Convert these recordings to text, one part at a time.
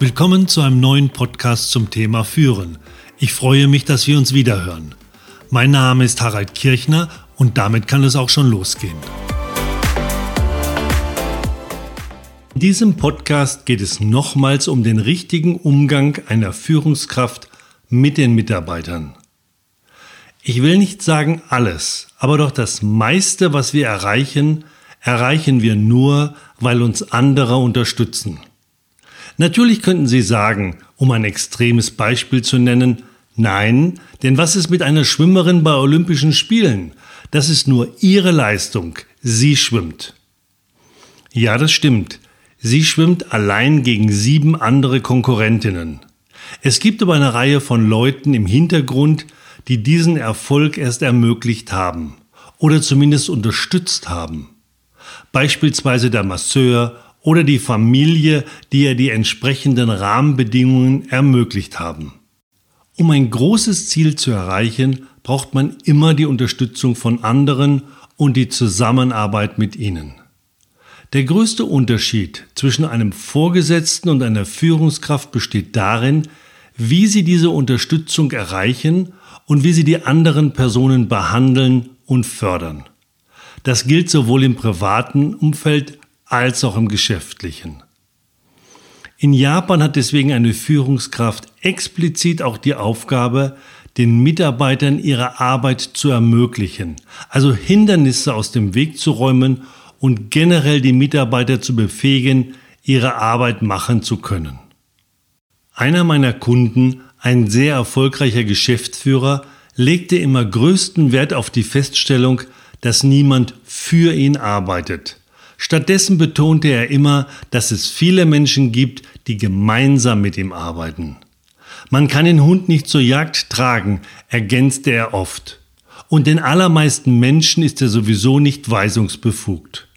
Willkommen zu einem neuen Podcast zum Thema Führen. Ich freue mich, dass wir uns wiederhören. Mein Name ist Harald Kirchner und damit kann es auch schon losgehen. In diesem Podcast geht es nochmals um den richtigen Umgang einer Führungskraft mit den Mitarbeitern. Ich will nicht sagen alles, aber doch das meiste, was wir erreichen, erreichen wir nur, weil uns andere unterstützen. Natürlich könnten Sie sagen, um ein extremes Beispiel zu nennen, nein, denn was ist mit einer Schwimmerin bei Olympischen Spielen? Das ist nur ihre Leistung. Sie schwimmt. Ja, das stimmt. Sie schwimmt allein gegen sieben andere Konkurrentinnen. Es gibt aber eine Reihe von Leuten im Hintergrund, die diesen Erfolg erst ermöglicht haben oder zumindest unterstützt haben. Beispielsweise der Masseur oder die Familie, die ihr die entsprechenden Rahmenbedingungen ermöglicht haben. Um ein großes Ziel zu erreichen, braucht man immer die Unterstützung von anderen und die Zusammenarbeit mit ihnen. Der größte Unterschied zwischen einem Vorgesetzten und einer Führungskraft besteht darin, wie sie diese Unterstützung erreichen und wie sie die anderen Personen behandeln und fördern. Das gilt sowohl im privaten Umfeld als auch im geschäftlichen. In Japan hat deswegen eine Führungskraft explizit auch die Aufgabe, den Mitarbeitern ihre Arbeit zu ermöglichen, also Hindernisse aus dem Weg zu räumen und generell die Mitarbeiter zu befähigen, ihre Arbeit machen zu können. Einer meiner Kunden, ein sehr erfolgreicher Geschäftsführer, legte immer größten Wert auf die Feststellung, dass niemand für ihn arbeitet. Stattdessen betonte er immer, dass es viele Menschen gibt, die gemeinsam mit ihm arbeiten. Man kann den Hund nicht zur Jagd tragen, ergänzte er oft. Und den allermeisten Menschen ist er sowieso nicht weisungsbefugt.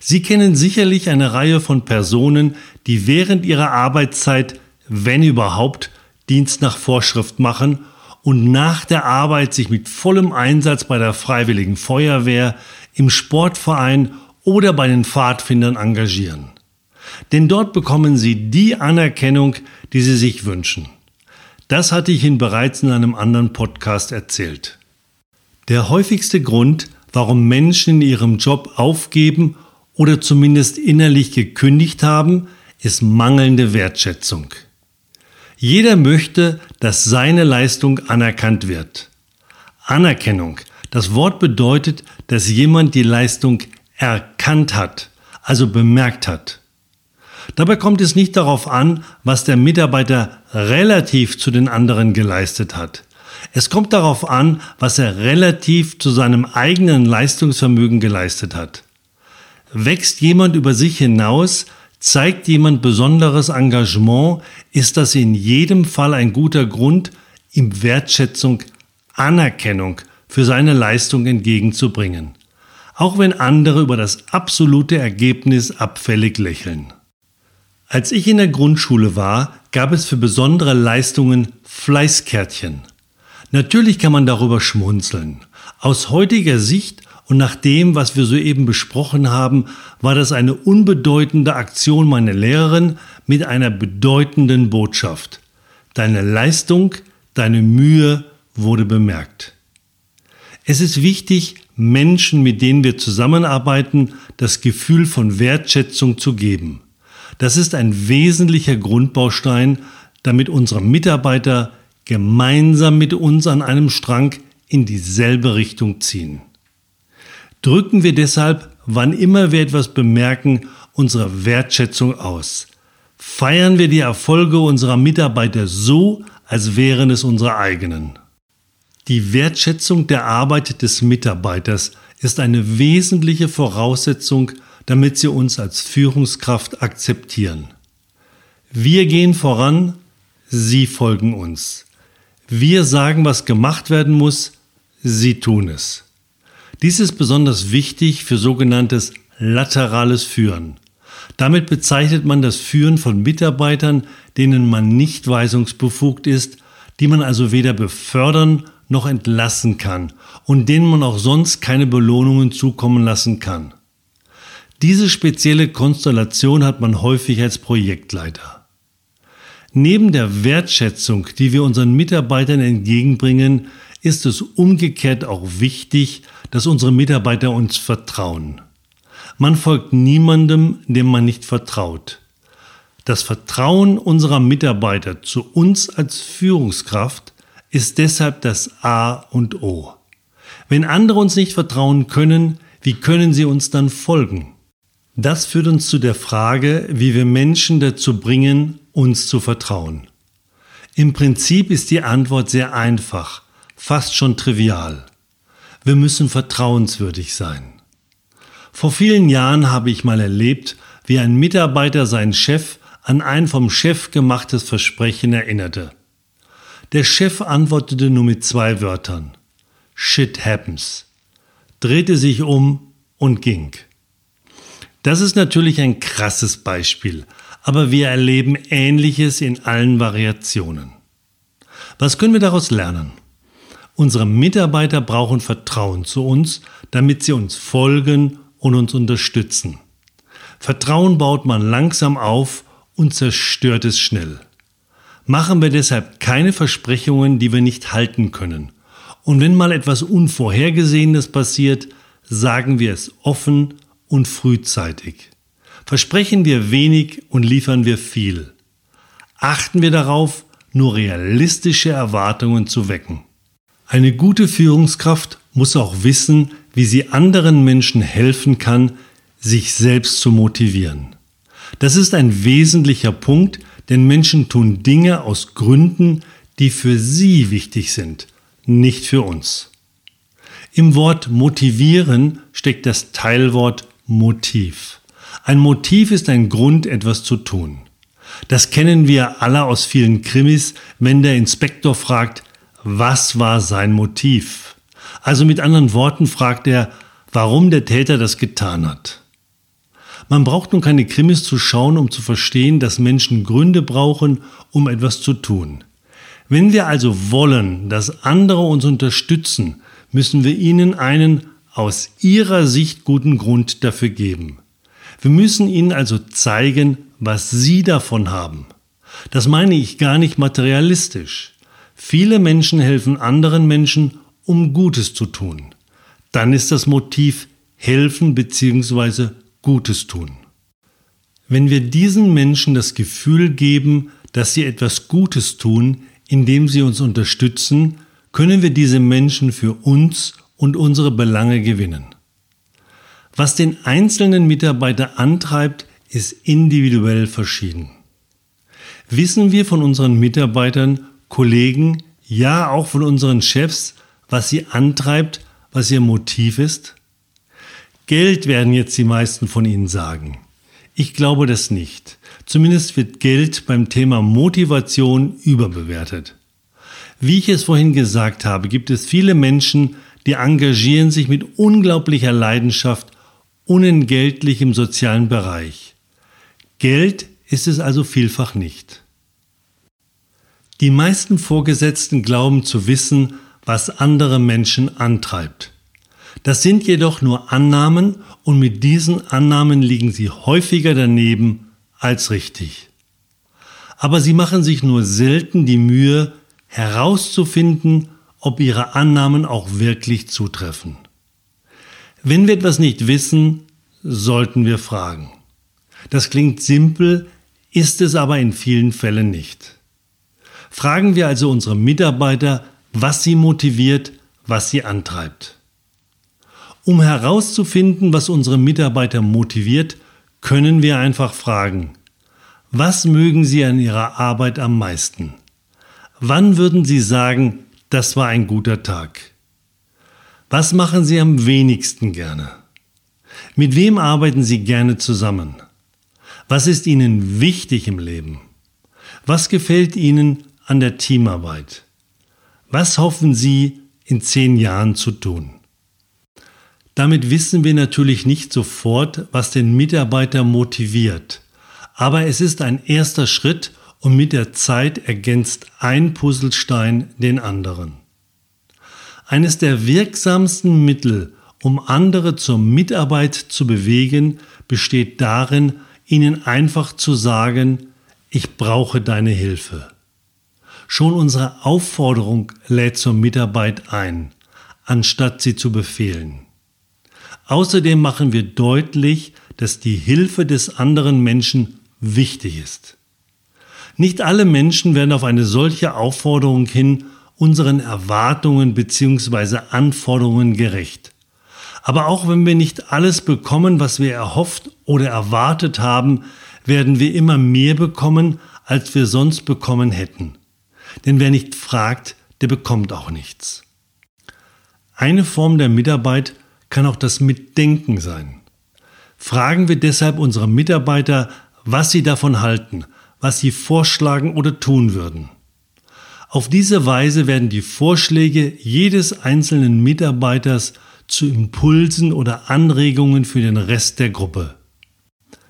Sie kennen sicherlich eine Reihe von Personen, die während ihrer Arbeitszeit, wenn überhaupt, Dienst nach Vorschrift machen und nach der Arbeit sich mit vollem Einsatz bei der Freiwilligen Feuerwehr, im Sportverein oder bei den Pfadfindern engagieren. Denn dort bekommen sie die Anerkennung, die sie sich wünschen. Das hatte ich Ihnen bereits in einem anderen Podcast erzählt. Der häufigste Grund, warum Menschen in ihrem Job aufgeben oder zumindest innerlich gekündigt haben, ist mangelnde Wertschätzung. Jeder möchte, dass seine Leistung anerkannt wird. Anerkennung. Das Wort bedeutet, dass jemand die Leistung erkannt hat, also bemerkt hat. Dabei kommt es nicht darauf an, was der Mitarbeiter relativ zu den anderen geleistet hat. Es kommt darauf an, was er relativ zu seinem eigenen Leistungsvermögen geleistet hat. Wächst jemand über sich hinaus, zeigt jemand besonderes Engagement, ist das in jedem Fall ein guter Grund, ihm Wertschätzung, Anerkennung für seine Leistung entgegenzubringen auch wenn andere über das absolute Ergebnis abfällig lächeln. Als ich in der Grundschule war, gab es für besondere Leistungen Fleißkärtchen. Natürlich kann man darüber schmunzeln. Aus heutiger Sicht und nach dem, was wir soeben besprochen haben, war das eine unbedeutende Aktion meiner Lehrerin mit einer bedeutenden Botschaft. Deine Leistung, deine Mühe wurde bemerkt. Es ist wichtig, Menschen, mit denen wir zusammenarbeiten, das Gefühl von Wertschätzung zu geben. Das ist ein wesentlicher Grundbaustein, damit unsere Mitarbeiter gemeinsam mit uns an einem Strang in dieselbe Richtung ziehen. Drücken wir deshalb, wann immer wir etwas bemerken, unsere Wertschätzung aus. Feiern wir die Erfolge unserer Mitarbeiter so, als wären es unsere eigenen. Die Wertschätzung der Arbeit des Mitarbeiters ist eine wesentliche Voraussetzung, damit sie uns als Führungskraft akzeptieren. Wir gehen voran, sie folgen uns. Wir sagen, was gemacht werden muss, sie tun es. Dies ist besonders wichtig für sogenanntes laterales Führen. Damit bezeichnet man das Führen von Mitarbeitern, denen man nicht weisungsbefugt ist, die man also weder befördern noch entlassen kann und denen man auch sonst keine Belohnungen zukommen lassen kann. Diese spezielle Konstellation hat man häufig als Projektleiter. Neben der Wertschätzung, die wir unseren Mitarbeitern entgegenbringen, ist es umgekehrt auch wichtig, dass unsere Mitarbeiter uns vertrauen. Man folgt niemandem, dem man nicht vertraut. Das Vertrauen unserer Mitarbeiter zu uns als Führungskraft ist deshalb das A und O. Wenn andere uns nicht vertrauen können, wie können sie uns dann folgen? Das führt uns zu der Frage, wie wir Menschen dazu bringen, uns zu vertrauen. Im Prinzip ist die Antwort sehr einfach, fast schon trivial. Wir müssen vertrauenswürdig sein. Vor vielen Jahren habe ich mal erlebt, wie ein Mitarbeiter seinen Chef an ein vom Chef gemachtes Versprechen erinnerte. Der Chef antwortete nur mit zwei Wörtern. Shit happens. Drehte sich um und ging. Das ist natürlich ein krasses Beispiel, aber wir erleben Ähnliches in allen Variationen. Was können wir daraus lernen? Unsere Mitarbeiter brauchen Vertrauen zu uns, damit sie uns folgen und uns unterstützen. Vertrauen baut man langsam auf und zerstört es schnell. Machen wir deshalb keine Versprechungen, die wir nicht halten können. Und wenn mal etwas Unvorhergesehenes passiert, sagen wir es offen und frühzeitig. Versprechen wir wenig und liefern wir viel. Achten wir darauf, nur realistische Erwartungen zu wecken. Eine gute Führungskraft muss auch wissen, wie sie anderen Menschen helfen kann, sich selbst zu motivieren. Das ist ein wesentlicher Punkt, denn Menschen tun Dinge aus Gründen, die für sie wichtig sind, nicht für uns. Im Wort motivieren steckt das Teilwort Motiv. Ein Motiv ist ein Grund, etwas zu tun. Das kennen wir alle aus vielen Krimis, wenn der Inspektor fragt, was war sein Motiv? Also mit anderen Worten fragt er, warum der Täter das getan hat. Man braucht nun keine Krimis zu schauen, um zu verstehen, dass Menschen Gründe brauchen, um etwas zu tun. Wenn wir also wollen, dass andere uns unterstützen, müssen wir ihnen einen aus ihrer Sicht guten Grund dafür geben. Wir müssen ihnen also zeigen, was sie davon haben. Das meine ich gar nicht materialistisch. Viele Menschen helfen anderen Menschen, um Gutes zu tun. Dann ist das Motiv helfen bzw. Gutes tun. Wenn wir diesen Menschen das Gefühl geben, dass sie etwas Gutes tun, indem sie uns unterstützen, können wir diese Menschen für uns und unsere Belange gewinnen. Was den einzelnen Mitarbeiter antreibt, ist individuell verschieden. Wissen wir von unseren Mitarbeitern, Kollegen, ja auch von unseren Chefs, was sie antreibt, was ihr Motiv ist? Geld werden jetzt die meisten von Ihnen sagen. Ich glaube das nicht. Zumindest wird Geld beim Thema Motivation überbewertet. Wie ich es vorhin gesagt habe, gibt es viele Menschen, die engagieren sich mit unglaublicher Leidenschaft unentgeltlich im sozialen Bereich. Geld ist es also vielfach nicht. Die meisten Vorgesetzten glauben zu wissen, was andere Menschen antreibt. Das sind jedoch nur Annahmen und mit diesen Annahmen liegen sie häufiger daneben als richtig. Aber sie machen sich nur selten die Mühe, herauszufinden, ob ihre Annahmen auch wirklich zutreffen. Wenn wir etwas nicht wissen, sollten wir fragen. Das klingt simpel, ist es aber in vielen Fällen nicht. Fragen wir also unsere Mitarbeiter, was sie motiviert, was sie antreibt. Um herauszufinden, was unsere Mitarbeiter motiviert, können wir einfach fragen, was mögen Sie an Ihrer Arbeit am meisten? Wann würden Sie sagen, das war ein guter Tag? Was machen Sie am wenigsten gerne? Mit wem arbeiten Sie gerne zusammen? Was ist Ihnen wichtig im Leben? Was gefällt Ihnen an der Teamarbeit? Was hoffen Sie in zehn Jahren zu tun? Damit wissen wir natürlich nicht sofort, was den Mitarbeiter motiviert. Aber es ist ein erster Schritt und mit der Zeit ergänzt ein Puzzlestein den anderen. Eines der wirksamsten Mittel, um andere zur Mitarbeit zu bewegen, besteht darin, ihnen einfach zu sagen, ich brauche deine Hilfe. Schon unsere Aufforderung lädt zur Mitarbeit ein, anstatt sie zu befehlen. Außerdem machen wir deutlich, dass die Hilfe des anderen Menschen wichtig ist. Nicht alle Menschen werden auf eine solche Aufforderung hin unseren Erwartungen bzw. Anforderungen gerecht. Aber auch wenn wir nicht alles bekommen, was wir erhofft oder erwartet haben, werden wir immer mehr bekommen, als wir sonst bekommen hätten. Denn wer nicht fragt, der bekommt auch nichts. Eine Form der Mitarbeit kann auch das Mitdenken sein. Fragen wir deshalb unsere Mitarbeiter, was sie davon halten, was sie vorschlagen oder tun würden. Auf diese Weise werden die Vorschläge jedes einzelnen Mitarbeiters zu Impulsen oder Anregungen für den Rest der Gruppe.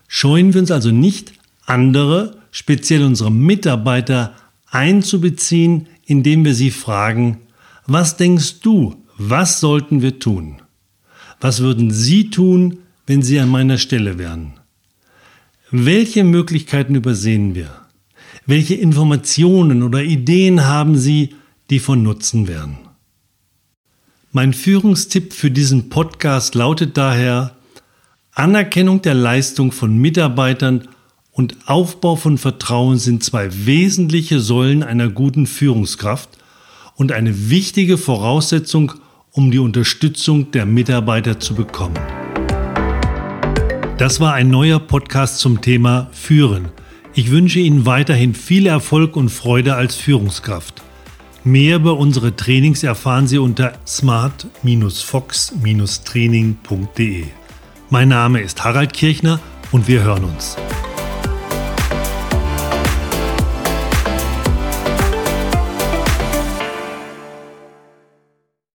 Scheuen wir uns also nicht, andere, speziell unsere Mitarbeiter, einzubeziehen, indem wir sie fragen, was denkst du, was sollten wir tun? Was würden Sie tun, wenn Sie an meiner Stelle wären? Welche Möglichkeiten übersehen wir? Welche Informationen oder Ideen haben Sie, die von Nutzen wären? Mein Führungstipp für diesen Podcast lautet daher, Anerkennung der Leistung von Mitarbeitern und Aufbau von Vertrauen sind zwei wesentliche Säulen einer guten Führungskraft und eine wichtige Voraussetzung, um die Unterstützung der Mitarbeiter zu bekommen. Das war ein neuer Podcast zum Thema Führen. Ich wünsche Ihnen weiterhin viel Erfolg und Freude als Führungskraft. Mehr über unsere Trainings erfahren Sie unter smart-fox-training.de. Mein Name ist Harald Kirchner und wir hören uns.